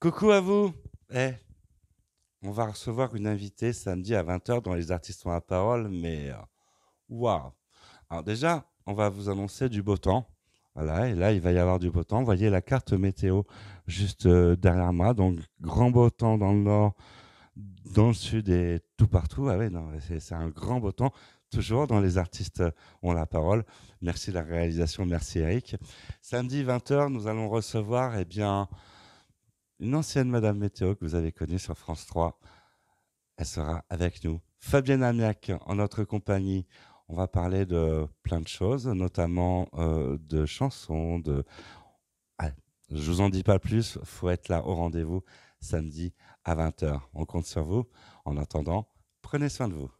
Coucou à vous. Eh, on va recevoir une invitée samedi à 20h dans Les Artistes ont la parole, mais euh, waouh. Alors déjà, on va vous annoncer du beau temps. Voilà, et là, il va y avoir du beau temps. Vous voyez la carte météo juste euh, derrière moi. Donc, grand beau temps dans le nord, dans le sud et tout partout. Ah ouais, c'est un grand beau temps. Toujours dans Les Artistes ont la parole. Merci la réalisation, merci Eric. Samedi 20h, nous allons recevoir eh bien, une ancienne Madame Météo que vous avez connue sur France 3. Elle sera avec nous. Fabienne Amiac en notre compagnie. On va parler de plein de choses, notamment euh, de chansons, de... Ah, je vous en dis pas plus, faut être là au rendez-vous samedi à 20h. On compte sur vous. En attendant, prenez soin de vous.